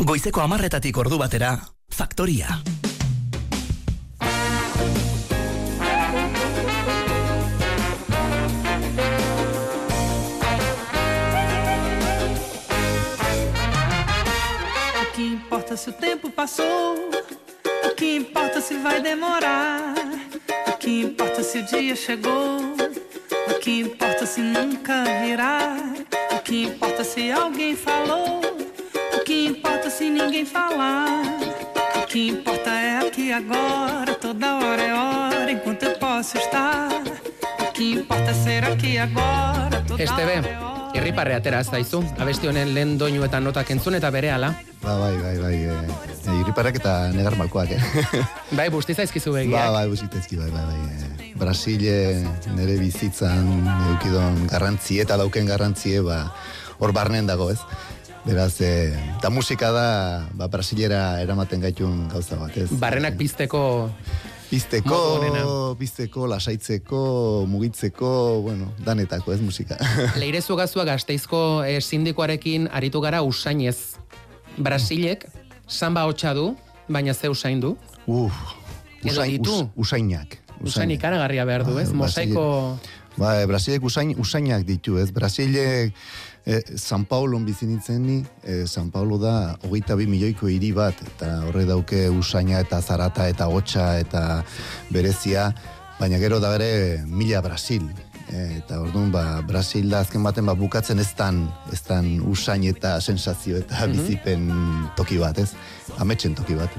Goizeko amarretatik ordu batera, Faktoria. O que importa se o tempo passou? O que importa se vai demorar? O que importa se o dia chegou? O que importa se nunca virá? O que importa se alguém falou? Que importa se ninguém falar? O que importa é aqui agora, toda hora é hora, enquanto eu posso estar. O que importa é ser aqui agora, toda Este hora é hora. irriparre atera ez daizu. Abesti honen lehen doinu eta notak entzun eta bere ala. Ba, bai, bai, bai, e, e, irriparrak eta negar malkoak, eh? Bai, busti zaizkizu ba, begiak. bai, busitezki, bai, bai, bai. E, Brasile nere bizitzan eukidon garrantzie eta dauken garrantzie, ba, hor barnen dago, ez? Beraz, e, eta musika da, ba, Brasilera eramaten gaitun gauza bat, ez? Barrenak pizteko Pizteko, pizteko, lasaitzeko, mugitzeko, bueno, danetako, ez musika. Leirezu gazua gazteizko eh, sindikoarekin aritu gara usainez. Brasilek, samba hotxa du, baina ze usain du. Uf, usain, us, usainak. Usain ikaragarria behar du, Bai, ez? Mosaiko... Ba, e, Brasilek usain, usainak ditu, ez? Brasilek e, San Paulon bizi nintzen ni, e, San Paulo da hogeita bi milioiko hiri bat, eta horre dauke usaina eta zarata eta hotxa eta berezia, baina gero da bere mila Brasil. E, eta orduan, ba, Brasil da azken baten ba, bukatzen ez dan, ez dan usain eta sensazio eta bizipen toki bat, ez? Ametxen toki bat.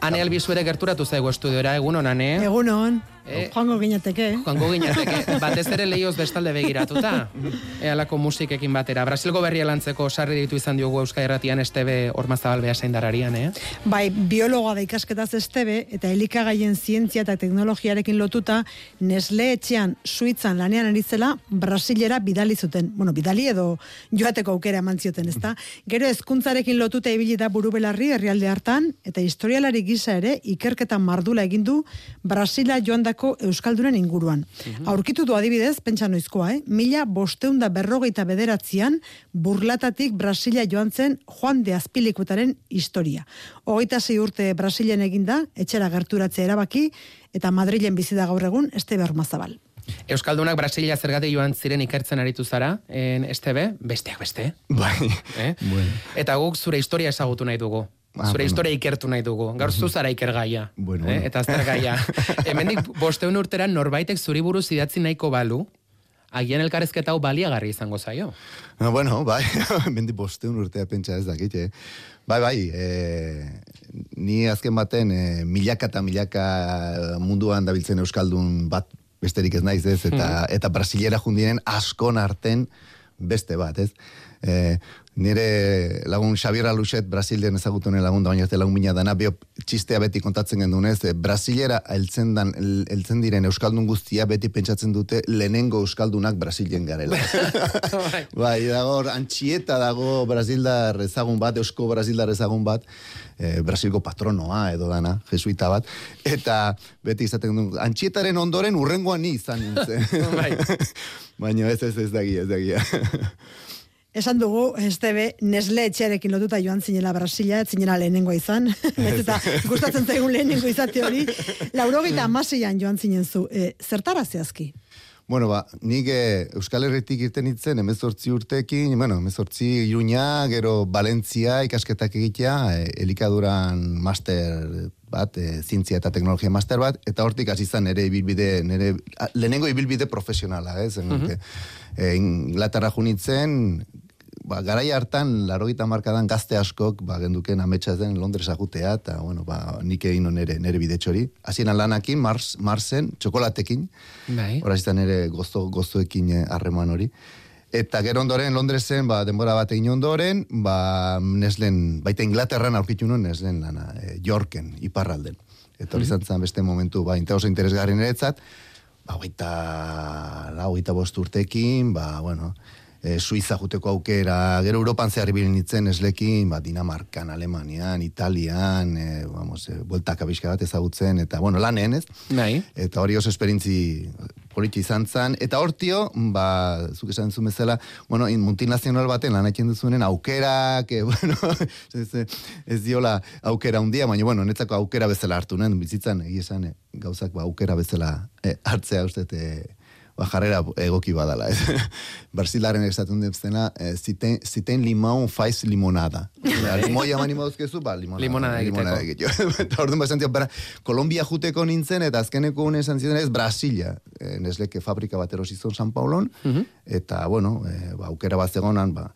Ane albizu ere gerturatu zaigu estudiora, egun honan, eh? Egunon, Eh. joango ginateke. Joango ginateke, batez ere lehioz bestalde begiratuta. Ealako musikekin batera. Brasilgo berria lantzeko sarri ditu izan diogu Euskal Herratian estebe ormazabal beha dararian, eh? Bai, biologoa da ikasketaz estebe, eta elikagaien zientzia eta teknologiarekin lotuta, Nesle etxean Suitzan lanean aritzela, Brasilera bidali zuten. Bueno, bidali edo joateko aukera eman zioten, ezta? Gero hezkuntzarekin lotuta ibili da burubelarri herrialde hartan, eta historialari gisa ere ikerketa mardula egin du Brasila joandako Euskaldunen inguruan. Aurkitu du adibidez, pentsa noizkoa, eh? Mila bosteunda berrogeita bederatzean burlatatik Brasilia joan zen Juan de Azpilikuetaren historia. Hogeita zei urte Brasilen eginda, etxera gerturatzea erabaki, eta Madrilen bizi da gaur egun, este bermazabal. Euskaldunak Brasilia zergatik joan ziren ikertzen aritu zara, en estebe, besteak beste. Bai, Eh? bueno. Eta guk zure historia ezagutu nahi dugu. Ah, zure bueno. historia ikertu nahi dugu. Gaur zu zara ikergaia. Bueno, eh? bueno. Eta zer gaia. Hemendik bosteun urtera norbaitek zuri buruz idatzi nahiko balu, agian elkarrezketa hau baliagarri izango zaio. No, bueno, bai, mendi bosteun urtea pentsa ez dakit, eh? Bai, bai, e, ni azken baten e, milaka eta milaka munduan dabiltzen euskaldun bat besterik ez naiz ez, eta, eta brasilera jundiren askon arten beste bat, ez? E, nire lagun Xabier Aluxet Brasilien ezagutune lagun da, baina lagun bina dana, bio txistea beti kontatzen gendun ez, e, Brasilera heltzen, dan, el- heltzen diren euskaldun guztia beti pentsatzen dute lehenengo euskaldunak Brasilien garela. bai, dago, hor, antxieta dago Brasildar ezagun bat, eusko Brasildar ezagun bat, e, Brasilgo patronoa edo dana, jesuita bat, eta beti izaten du, antxietaren ondoren urrengoan ni izan nintzen. Bai. Baina ez ez ez dagia, ez dagia. Esan dugu, estebe, Nesle etxearekin lotuta joan zinela Brasilia, ez zinela lehenengoa izan, eta gustatzen zaigun lehenengo izate hori, laurogeita amaseian joan zinen zu, e, zertara zehazki? Bueno, ba, nik eh, Euskal Herritik irten nintzen, emezortzi urtekin, bueno, emezortzi iruña, gero Valentzia ikasketak egitea, eh, elikaduran master bat, eh, zientzia eta teknologia master bat, eta hortik hasi izan nere ibilbide, nere, lehenengo ibilbide profesionala, ez? Mm eh, Inglaterra junitzen, ba, garai hartan, larogeita markadan gazte askok, ba, genduken ametsa den Londres agutea, eta, bueno, ba, nik egin nere, nere bidetxori. Hasieran lanakin, Mars, Marsen, txokolatekin, Bai. Horaz izan ere gozo, gozoekin eh, harreman hori. Eta gero ondoren, Londresen, ba, denbora bat egin ondoren, ba, Neslen, baita Inglaterran aurkitu nuen Neslen lana, e, Yorken, iparralden. Eta hori izan zen beste momentu, ba, oso interesgarri niretzat, ba, hogeita, la, hogeita bost urtekin, ba, bueno, e, Suiza juteko aukera, gero Europan zehar ibilin nintzen eslekin, ba, Dinamarkan, Alemanian, Italian, e, vamos, e, bueltak abizka bat ezagutzen, eta, bueno, lanen, ez? Bai. Eta hori oso esperintzi politi izan zen. Eta hortio, ba, zuk esan zuen bezala, bueno, in multinazional baten lan egiten duzuenen aukerak, e, bueno, ez, ez diola aukera undia, baina, bueno, netzako aukera bezala hartu, nen, bizitzan, egia esan, gauzak ba, aukera bezala e, hartzea uste, e, ba, jarrera egoki badala. Ez. Barsilaren esaten dut zena, eh, ziten, ziten limon faiz limonada. Limoia mani moduzkezu, ba, limonada. Limonada egiteko. egiteko. Eta orduan basan bera, Kolombia juteko nintzen, eta azkeneko une esan ziren ez, Brasilia. E, nesleke fabrika bat erosizon San Paulon, eta, bueno, e, ba, aukera bat zegonan, ba,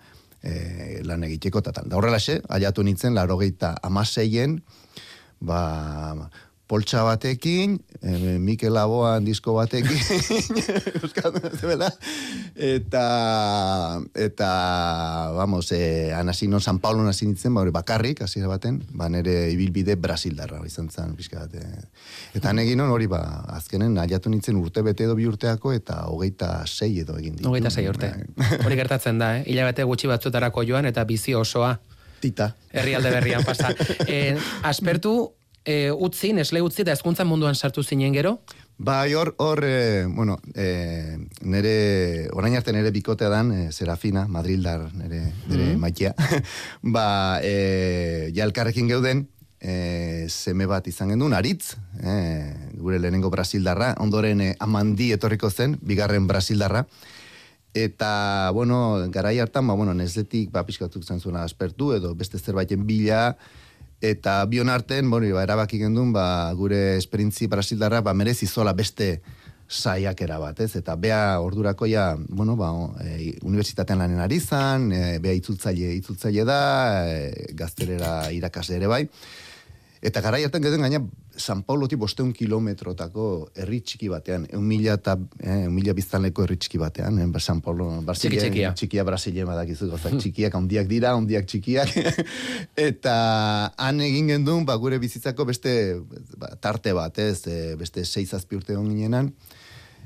e, lan egiteko, eta tal. Da horrela xe, aiatu nintzen, laro gehieta amaseien, ba, poltsa batekin, e, Mikel Laboan disko batekin, eta, eta, vamos, e, anasino San Paulo hasi nintzen, ba, bakarrik, hasiera baten, ba, nere ibilbide Brasildarra, izan zen, pixka bat. e. Eta negin hon hori, ba, azkenen, aiatu nintzen urte bete edo bi urteako, eta hogeita sei edo egin ditu. Hogeita sei urte. Bai. Hori gertatzen da, eh? Hilabete gutxi batzutarako joan eta bizi osoa Tita. herrialde berrian pasa. e, aspertu, e, utzi, nesle utzi, eta ezkuntza munduan sartu zinen gero? Bai, hor, hor, e, bueno, e, nere, orain arte nere bikotea dan, e, Serafina, Madrildar, nere, nere maitea, ba, e, ja elkarrekin geuden, e, seme bat izan gendun, aritz, e, gure lehenengo Brasildarra, ondoren e, amandi etorriko zen, bigarren Brasildarra, eta, bueno, garai hartan, ba, bueno, nezletik, ba, pixkatuk zen zuena aspertu, edo beste zerbaiten bila, eta bion arten, bueno, ba, erabaki gendun, ba, gure esperintzi Brasildarra, ba, merezi zola beste saiakera bat, ez? Eta bea ordurako ja, bueno, ba, e, unibertsitatean lanen ari zan, e, bea itzultzaile, itzultzaile da, e, gaztelera irakasle ere bai. Eta gara hartan geden gaina San Paulotik bosteun kilometrotako herri txiki batean, eun mila eta eh, eun mila biztanleko herri txiki batean, eh, San Paulo, Brasilia, Txiki txikia. txikia Brasilia badakizu, gozak txikiak, handiak dira, handiak txikiak, eta han egin gendun, ba, gure bizitzako beste ba, tarte bat, ez, e, beste seizazpi urte hon ginenan,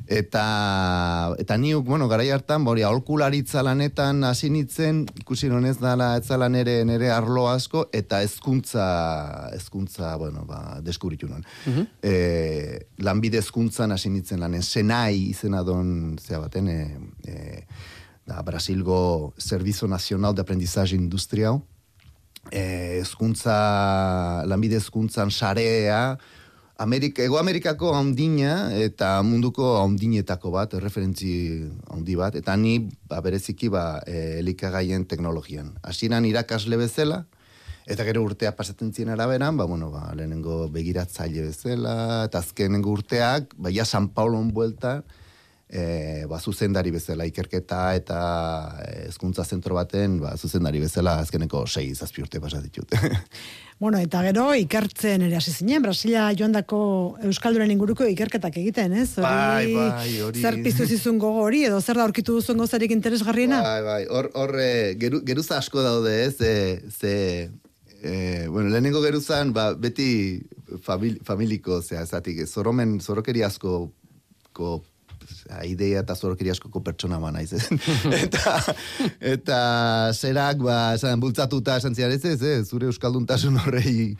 eta eta niuk, bueno, garai hartan, bori, aholkularitza lanetan hasi nitzen, ikusi honez dala etzala nere, nere arlo asko, eta hezkuntza hezkuntza bueno, ba, deskubritu non. e, lanbide hezkuntzan hasi nitzen lanen, senai izena don, zea baten, e, e, da, Brasilgo Servizo Nacional de Aprendizaje Industrial, eh, hezkuntza lanbide hezkuntzan sarea, Amerika, Ego Amerikako handina eta munduko handinetako bat, referentzi handi bat, eta ni ba, bereziki ba, e, elikagaien teknologian. Hasieran irakasle bezala, eta gero urtea pasatzen ziren araberan, ba, bueno, ba, lehenengo begiratzaile bezala, eta azkenengo urteak, ba, ja San Paulon buelta, e, ba, zuzendari bezala ikerketa eta eh, hezkuntza zentro baten ba, zuzendari bezala azkeneko sei zazpi urte pasa ditut. Bueno, eta gero ikertzen ere hasi zinen, Brasilia joandako Euskalduren inguruko ikerketak egiten, ez? Bai, bai, hori. Zer piztu zizun gogo hori, edo zer da aurkitu duzuen gozarik interesgarriena? Bai, bai, hor, hor eh, geru, geruza asko daude, ez, ze, ze eh, bueno, lehenengo geruzan, ba, beti famil, familiko, zera, zatik, zoromen, zorokeri asko ko, idea eta zorokeri askoko pertsona ba naiz, eta, eta zerak, ba, esan, bultzatuta esan zian, ez, ez, zure euskalduntasun horrei,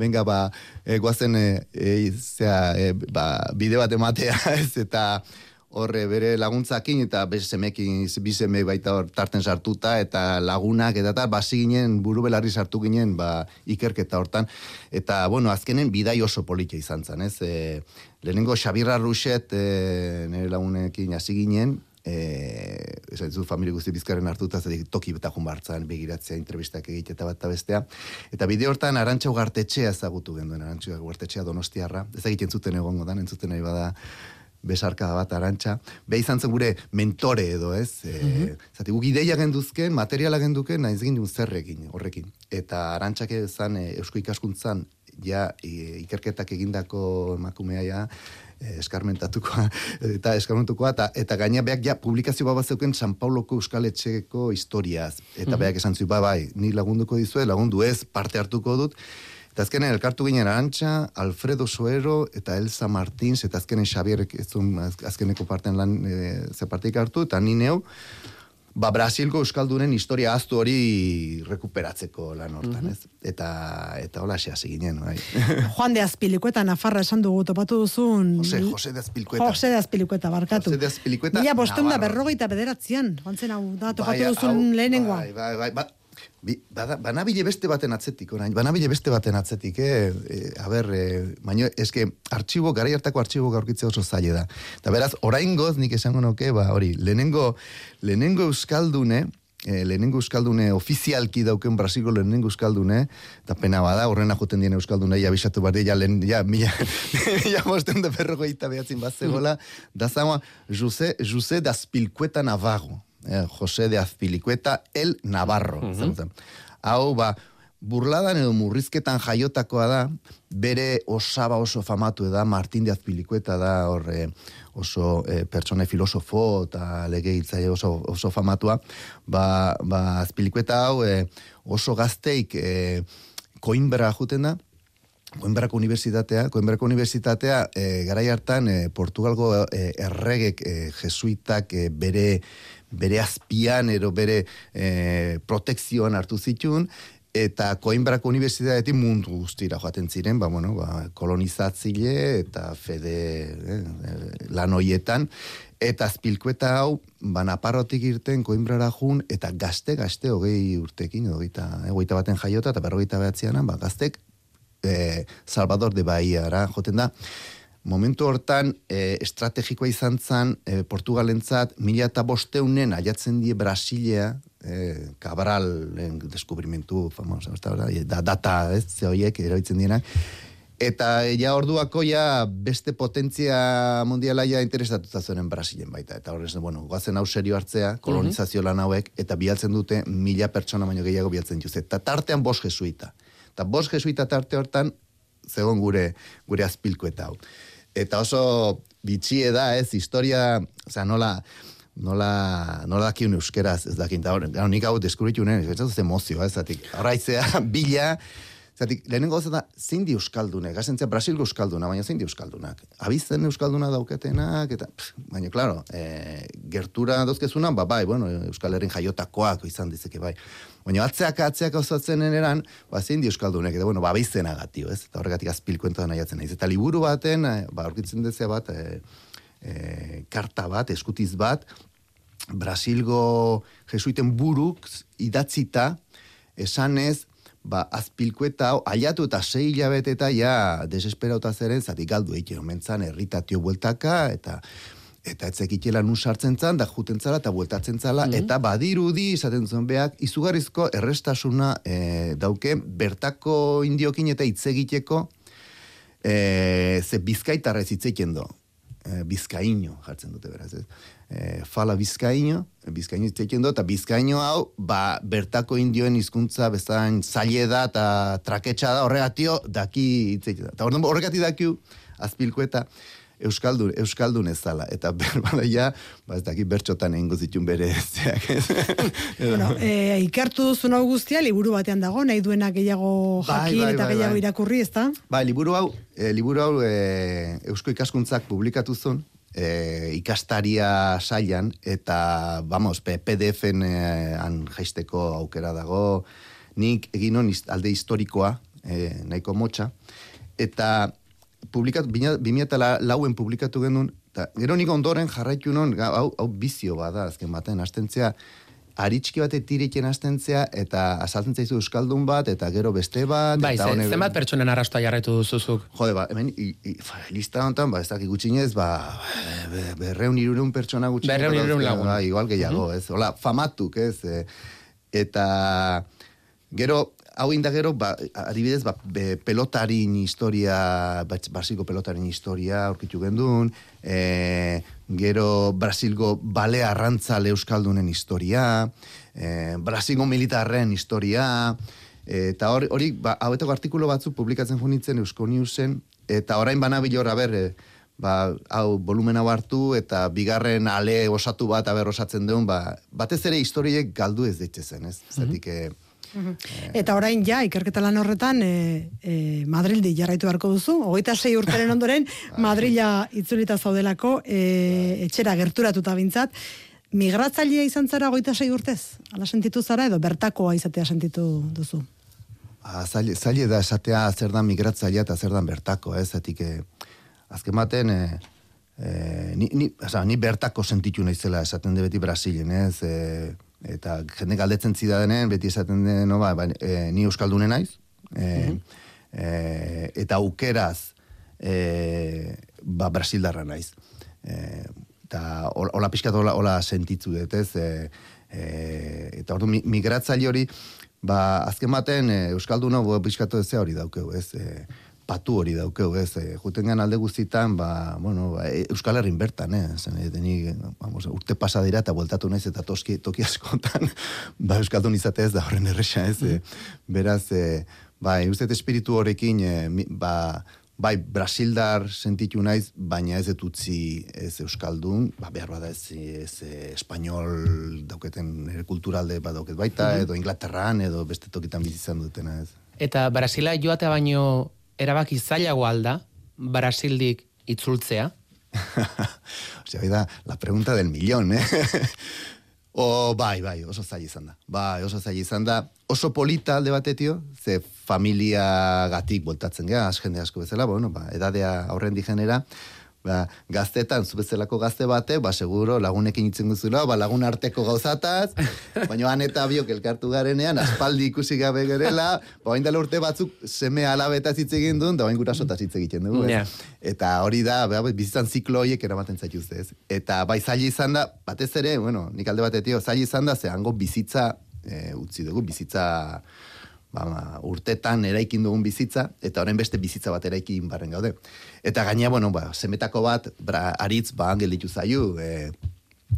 venga, ba, e, guazen, e, e, zera, e, ba, bide bat ematea, ez, eta horre bere laguntzakin eta beste semekin, baita hor tarten sartuta eta lagunak eta tal, basi ginen, buru belarri sartu ginen, ba, ikerketa hortan. Eta, bueno, azkenen bidai oso politia izan zen, ez? E, lehenengo Xabirra Ruxet, e, nire lagunekin hasi ginen, e, esan dizut familia guzti bizkarren hartuta, zedik toki eta junbartzan, begiratzea, entrevistak egite eta bat eta bestea. Eta bide hortan Arantxa Ugartetxea ezagutu genduen, Arantxa Ugartetxea donostiarra. Ez egiten zuten egongo da, entzuten nahi bada besarka bat arantxa. Be izan zen gure mentore edo, ez? E, zati, guk ideia genduzken, materiala genduken, naiz egin duen zerrekin, horrekin. Eta arantxak ezan e, eusko ikaskuntzan, ja, e, ikerketak egindako emakumea ja, e, eskarmentatukoa, eta eskarmentukoa, eta, eta gaina beak ja publikazio bat zeuken San Pauloko Euskal Etxeko historiaz. Eta beak esan zu, ba, bai, ni lagunduko dizue, lagundu ez, parte hartuko dut, Eta azkenen elkartu ginen Arantxa, Alfredo Suero eta Elsa Martins, eta azkenen Xabier ez zuen az- azkeneko parten lan e, ze partik hartu, eta ni neu, ba, Brasilgo Euskaldunen historia aztu hori rekuperatzeko lan hortan, ez? Eta, eta hola xe hasi ginen, bai. Juan de Azpilikueta Nafarra esan dugu topatu duzun. Jose, Jose de Azpilkueta. Jose de Azpilikueta, barkatu. Jose de Azpilicueta, Mila bosteun da Navarro. berrogeita bederatzean. Joan zen hau, da, topatu Bai, duzun hau, lehenengoa. Bai, bai, bai, ba, banabile beste baten atzetik, orain, banabile beste baten atzetik, eh? E, a ber, e, baino, eske, artxibo, garai hartako artxibo gaurkitzea oso zaila da. Eta beraz, orain goz, nik esango nuke, ba, hori, lehenengo, lehenengo euskaldune, e, lehenengo euskaldune ofizialki dauken Brasilgo lehenengo euskaldune, eta pena bada, horrena joten dien euskaldune, ja bisatu bat, ja, lehen, ja, mila, mila bosten da berrogeita behatzin bat zegoela, da zama, Jose, Jose da Spilkueta Navarro, eh, Jose de Azpilicueta el Navarro. ezagutzen. Hau, ba, burladan edo murrizketan jaiotakoa da, bere osaba oso famatu da, Martin de Azpilicueta da, hor, eh, oso eh, pertsone filosofo eta lege oso, oso famatua, ba, ba Azpilicueta hau eh, oso gazteik eh, koinbera juten da, Coimbrako Unibertsitatea, Coimbrako Unibertsitatea e, garai hartan e, Portugalgo e, erregek e, jesuitak e, bere bere azpian ero bere e, protekzioan hartu zitun eta Coimbrako Unibertsitateetik mundu guztira joaten ziren, ba, bueno, ba, kolonizatzile eta fede eh, eh, lan hoietan, eta azpilkueta hau, ba, Naparrotik irten Coimbrara jun, eta gazte, gazte, hogei urtekin, hogeita, eh, hogeita baten jaiota, eta berrogeita behatzean, ba, gaztek, eh, Salvador de Bahiara joten da, momentu hortan eh, estrategikoa izan zen eh, Portugalentzat mila eta bosteunen aiatzen die Brasilea eh, Cabral deskubrimentu famosa, da, da, data ez, ze horiek eroitzen dienak eta ja orduako ja beste potentzia mundiala ja interesatuta zuen Brasilen baita. Eta horrez, bueno, goazen hau serio hartzea, kolonizazio lan hauek, eta bialtzen dute mila pertsona baino gehiago bialtzen dituzte. Eta tartean bos jesuita. Eta bos jesuita tarte hortan, zegoen gure, gure azpilko eta hau. Eta oso bitxie da, ez, historia, osea, nola, nola, nola dakiun euskeraz, ez dakin, da, hor, nik hau deskubritu nien, ez dut emozioa, ez zatik, horraitzea, bila, Zatik, lehenengo gauza da, zein di euskaldunek, gazentzia Brasilgo euskalduna, baina zein di euskaldunak. Abizten euskalduna dauketenak, eta, pff, baina, klaro, e, gertura dozkezuna, ba, bai, bueno, Euskal Herrin jaiotakoak izan dizeke, bai. Baina atzeak atzeak osatzen eran, ba, zein di euskaldunek, eta, bueno, ba, abizten agatio, ez? Eta horregatik azpilkuentoa nahiatzen naiz. Eta liburu baten, e, ba, aurkitzen dezea bat, e, e, karta bat, eskutiz bat, Brasilgo jesuiten buruk idatzita, esanez, ba, azpilkueta aiatu eta sei hilabete eta ja desesperauta zeren, zati galdu eite omentzan erritatio bueltaka, eta eta etzekitela nun sartzen zan, da juten zala eta bueltatzen zala, eta badirudi izaten zuen beak, izugarrizko errestasuna e, dauke, bertako indiokin eta hitz egiteko, e, ze bizkaitarrez hitz egiten do. E, bizkaino jartzen dute beraz, ez? E, fala bizkaino, bizkaino hitz egiten do, eta bizkaino hau, ba, bertako indioen hizkuntza bezain zaile da eta traketxa da, horregatio daki hitz egiten da. Eta orduan horregatik dakiu, azpilko eta Euskaldun, Euskaldun ez zala. Eta berbala ja, ba ez dakit bertxotan egingo zitun bere zeak. Bueno, e, ikertu duzun hau guztia, liburu batean dago, nahi duena gehiago Bai, jakin bai, eta bai, gehiago bai. irakurri, ezta? Ba, liburu hau, e, liburu hau e, Eusko ikaskuntzak publikatu zuen, e, ikastaria sailan, eta, vamos, PDF-en e, han jaisteko aukera dago, nik egin on alde historikoa, e, nahiko motxa, eta publikatu, bina- 2000 lauen publikatu genuen, eta gero nik ondoren jarraitu non, hau, hau bizio bada, azken baten, astentzea, aritxiki bate tireken astentzea, eta asaltzen zaizu euskaldun bat, eta gero beste bat, Bai, eta honek- zenbat pertsonen arrastoa jarraitu duzuzuk? Jode, ba, hemen, i, i, fa, lista honetan, ba, ez dakik gutxinez, ba, be, berreun irureun pertsona gutxinez. Berrehun, hirurehun badauzka, lagun. Ba, igual gehiago, ez. Hola, famatuk, ez. E, eta, gero, hau inda gero, ba, adibidez, ba, be, pelotarin historia, basiko pelotarin historia aurkitu gendun, e, gero Brasilgo bale arrantzale euskaldunen historia, e, Brasilgo militarren historia, eta hori, hori ba, hauetako artikulu batzuk publikatzen junitzen Eusko Newsen, eta orain banabilor, ber, e, ba, hau volumen hau hartu, eta bigarren ale osatu bat aber osatzen duen, ba, batez ere historiek galdu ez ditzezen, ez? Zatik, eh, Eta orain ja, ikerketa lan horretan, e, e, Madrildi jarraitu beharko duzu, hogeita sei urteren ondoren, Madrila itzulita zaudelako, e, etxera gerturatuta bintzat, migratzailea izan zara goita sei urtez? Ala sentitu zara edo bertakoa izatea sentitu duzu? Ba, zaila, zaila da esatea zer da migratzailea eta zer da bertako, ez? Zatik, eh, azken baten, eh, eh, ni, ni, oza, ni bertako sentitu naizela esaten de beti Brasilen, ez? Eh, eta jende galdetzen zidadenen, beti esaten den, no, ba, eh, ni euskaldune naiz, eh, eh, eta aukeraz eh, ba, Brasildarra naiz. Eh, eta hol- hola pixkat hola, hola sentitzu dut, ez? E, e, eta ordu mi- migratzaile hori, ba, azken baten, e, Euskalduna bo, pixkatu ez hori daukeu, ez? E, patu hori daukeu, ez? E, juten gan alde guztitan, ba, bueno, ba, e, Euskal Herrin bertan, eh? Zen, e, deni, vamos, urte pasa dira eta bueltatu naiz eta toski, toki askotan, ba, Euskaldun izate ez da horren erresa, ez? E, beraz, e, ba, uste espiritu horrekin, e, ba, bai Brasildar sentitu naiz, baina ez dut utzi ez Euskaldun, ba, behar bada ez, ez eh, espainol dauketen kulturalde badauket baita, edo Inglaterran, edo beste tokitan bizi izan dutena ez. Eta Brasila joatea baino erabaki zailago alda, Brasildik itzultzea. Osea, da, la pregunta del millón, eh? o, bai, bai, oso zaila izan da. Bai, oso zaila izan da. Oso polita alde batetio, ze familia gatik voltatzen gea, jende asko bezala, bueno, ba, edadea aurren digenera, ba, gaztetan, zu bezalako gazte bate, ba, seguro lagunekin itzen guzula, ba, lagun arteko gauzataz, baina han eta biok elkartu garenean, aspaldi ikusi gabe gerela, ba, oindala urte batzuk seme alabetaz hitz egin duen, da bain gurasotaz hitz egiten dugu? Ja. Eta hori da, ba, bizitzan ziklo horiek eramaten zaituzte, ez? Eta bai zaila izan da, batez ere, bueno, nik alde batetio, zaila izan da, ze hango bizitza e, utzi dugu, bizitza ba, ba, urtetan eraikin dugun bizitza, eta orain beste bizitza bat eraikin barren gaude. Eta gaina, bueno, ba, semetako bat, bra, aritz, ba, angel ditu zaiu, e,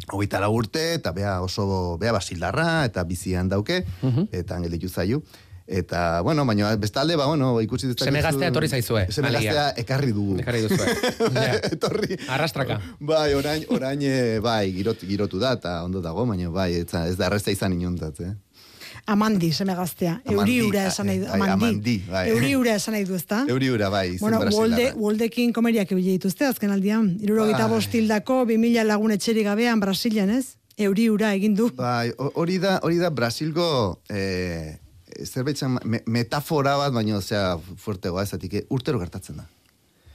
hogeita lau urte, eta bea oso, bea basildarra, eta bizian dauke, eta angel ditu zaiu. Eta, bueno, baina bestalde, ba, bueno, ikusi dut. Seme gaztea etorri zaizue, Seme gaztea ekarri dugu. Ekarri duzue. Ja. Etorri. Arrastraka. Bai, orain, orain, eh, bai, girot, girotu da, eta ondo dago, baina bai, ez, ez da errezta izan inontat, eh? Amandi, seme gaztea. Amandi, Euriura esan nahi du. bai, amandi, bai. Euriura esan nahi du, ezta? Euriura, bai, izen Bueno. Wolde, Woldekin komeriak ebile dituzte, azken aldian. Irurogeita Bai. bostildako, 2000 lagun etxerik gabean Brasilian, ez? Euriura egin du. Bai, ho- hori da, hori da Brasilgo eh, zerbait me, metafora bat, baina, osea, fuertegoa ezatik, eh, urtero gertatzen da.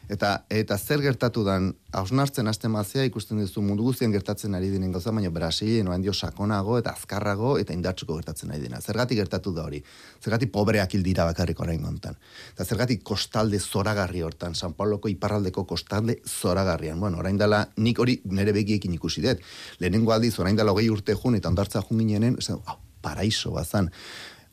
Eta, eta zer gertatu dan, hausnartzen hasten mazia ikusten duzu mundu guztien gertatzen ari dinen gauza, baina Brasilien oan dio sakonago eta azkarrago eta indartsuko gertatzen ari dena. Zergatik gertatu da hori? Zergatik pobreak hil dira bakarrik orain gontan. Eta zergatik kostalde zoragarri hortan, San Pauloko iparraldeko kostalde zoragarrian. Bueno, orain dela, nik hori nire begiekin ikusi dut. Lehenengo aldiz, orain dela hogei urte jun eta ondartza jun ginenen, esan, oh, paraiso bazan.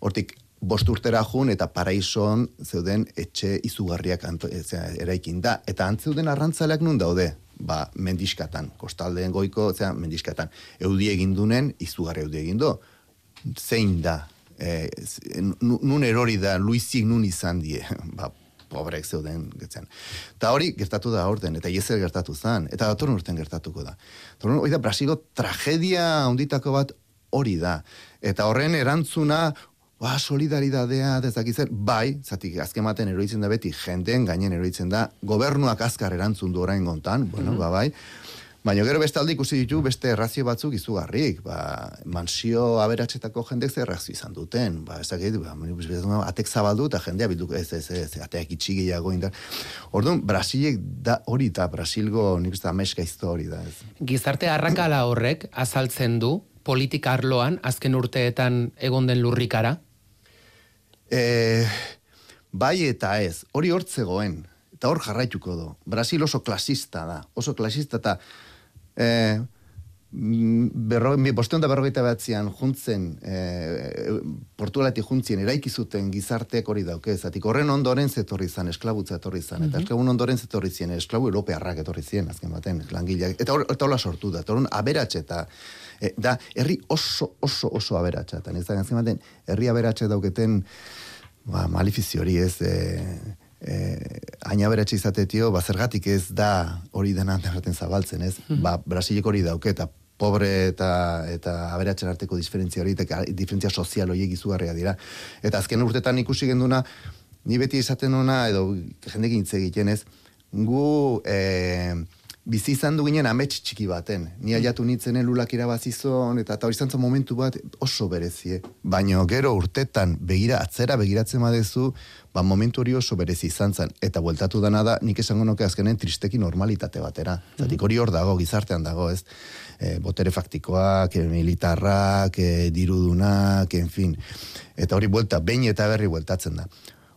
Hortik, bost urtera jun eta paraison zeuden etxe izugarriak e, eraikin da. Eta antzeuden arrantzaleak nun daude? Ba, mendiskatan, kostaldeen goiko, zera, mendiskatan. Eudi egin dunen, izugarri eudi egin du. Zein da? E, nun erori da, luizik nun izan die. Ba, pobrek zeuden getzen. Eta hori gertatu da aurten, eta iezer gertatu zen, eta datorren urten gertatuko da. Datorren, hori da, Brasilo tragedia handitako bat hori da. Eta horren erantzuna, ba, solidaridadea, dezakizer, bai, zatik azken baten eroitzen da beti, jendeen gainen eroitzen da, gobernuak azkar erantzun du orain gontan, bueno, ba, bai, Baina gero beste alde ikusi ditu beste errazio batzuk izugarrik, ba, mansio aberatsetako jendek zer errazio izan duten, ba, ez dakit, ba, atek zabaldu eta jendea bildu, ez, ez, ez, ateak itxi gehiago indar. Orduan, Brasilek da hori eta Brasilgo nik uste ameska hori da, ez. Gizarte arrakala horrek azaltzen du politika arloan azken urteetan egon den lurrikara. E, bai eta ez, hori hortzegoen, eta hor jarraituko du. Brasil oso klasista da, oso klasista eta e, berro, bosteon da berrogeita batzian juntzen, e, Portugalati juntzien eraiki zuten gizarteek hori dauke, zatik horren ondoren zetorri zan, esklabutza etorri zan, eta esklabun ondoren zetorri zien, esklabu europearrak etorri zien, azken baten, langileak, eta hor, eta hola sortu da, eta horren aberatxe eta e, da, herri oso, oso, oso aberatxa, eta ez da, azken baten, herri aberatxe dauketen, ba, malifizio hori ez, e, e, aina beratxe izatetio, ba, zergatik ez da hori dena erraten zabaltzen, ez? Ba, Brasilek hori dauke, eta pobre eta eta aberatzen arteko diferentzia hori, eta diferentzia sozial horiek izugarria dira. Eta azken urtetan ikusi genduna, ni beti esaten nuna, edo jendekin hitz egiten ez, gu e, bizi izan du ginen amets txiki baten. Ni aiatu nintzen elulak irabazizon, eta eta hori zantzen momentu bat oso berezie. Baina gero urtetan begira, atzera begiratzen badezu, ba momentu hori oso berezi izan zen. Eta bueltatu dana da, nik esango nuke azkenen tristeki normalitate batera. Zatik hori hor dago, gizartean dago, ez? E, botere faktikoak, e, militarrak, e, dirudunak, en fin. Eta hori buelta, behin eta berri bueltatzen da.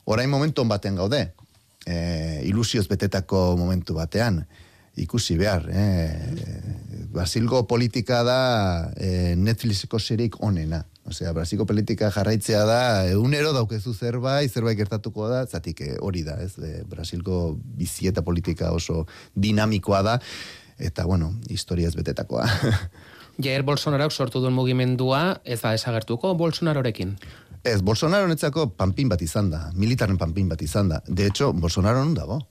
Orain momenton baten gaude, e, ilusioz betetako momentu batean, ikusi behar. Eh? Brasilgo politika da eh, Netflixeko serik onena. Osea, Brasilgo politika jarraitzea da, egunero daukezu zerbait, zerbait gertatuko da, zatik eh, hori da, ez? E, Brasilgo bizieta politika oso dinamikoa da, eta, bueno, historia ez betetakoa. Jair Bolsonaro sortu duen mugimendua, ez da esagertuko Bolsonarorekin? Ez, Bolsonaro netzako panpin bat izan da, militaren panpin bat izan da. De hecho, Bolsonaro non dago.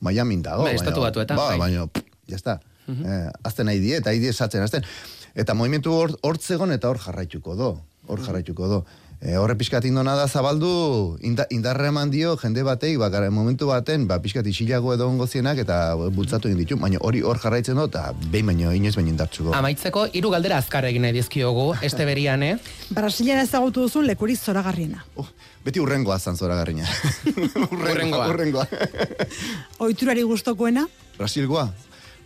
Miami dago. Ba, estatu batu. Ba, baina, ya está. Uh -huh. eh, azten nahi die, eta nahi esatzen, azten. Eta movimentu hor zegon eta hor jarraituko do. Hor jarraituko do. E, horre pixkat indona da zabaldu, inda, indarre eman dio jende batei, ba, momentu baten, ba, pixkat isilago edo ongo zienak, eta bultzatu egin ditu, baina hori hor jarraitzen do, eta behin baino, inoiz baino indartzuko. Amaitzeko, hiru galdera azkar egin nahi dizkiogu, este berian, eh? Brasilian ezagutu duzun lekuri zoragarriena. Uh, beti urrengoa zan zoragarriena. urrengoa. urrengoa. Oiturari gustokoena? Brasilgoa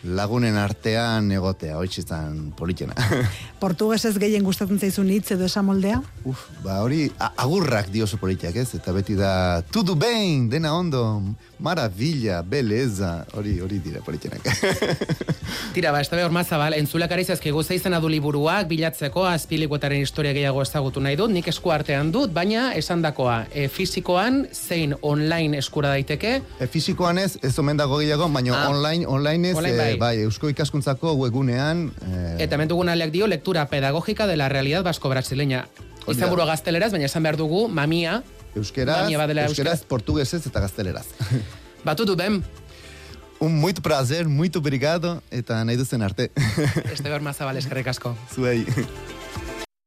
lagunen artean egotea, hori txizan politena. Portugesez gehien gustatzen zaizun hitz edo esamoldea? Uf, ba hori agurrak dioso politiak ez, eta beti da, tudu bein, dena ondo, maravilla, beleza, hori hori dira politenak. Tira, ba, ez da behor mazabal, entzulak arizazkigu zeizen adu liburuak, bilatzeko, azpilikoetaren historia gehiago ezagutu nahi dut, nik esku artean dut, baina esan dakoa, e, fizikoan, zein online eskura daiteke? E, fizikoan ez, ez omen dago gehiago, baina ah. online, online ez, online, bai. Bai, Eusko ikaskuntzako webunean... Eh... Eta mentugun aleak dio, lektura pedagogika de la realidad basko-brasileña. Izan buru gazteleraz, baina esan behar dugu, mamia... Euskeraz, mamia euskeraz, portuguesez eta gazteleraz. Batu du, ben? Un muito prazer, muito obrigado, eta nahi duzen arte. Este behar mazabal eskerrik asko. Zuei.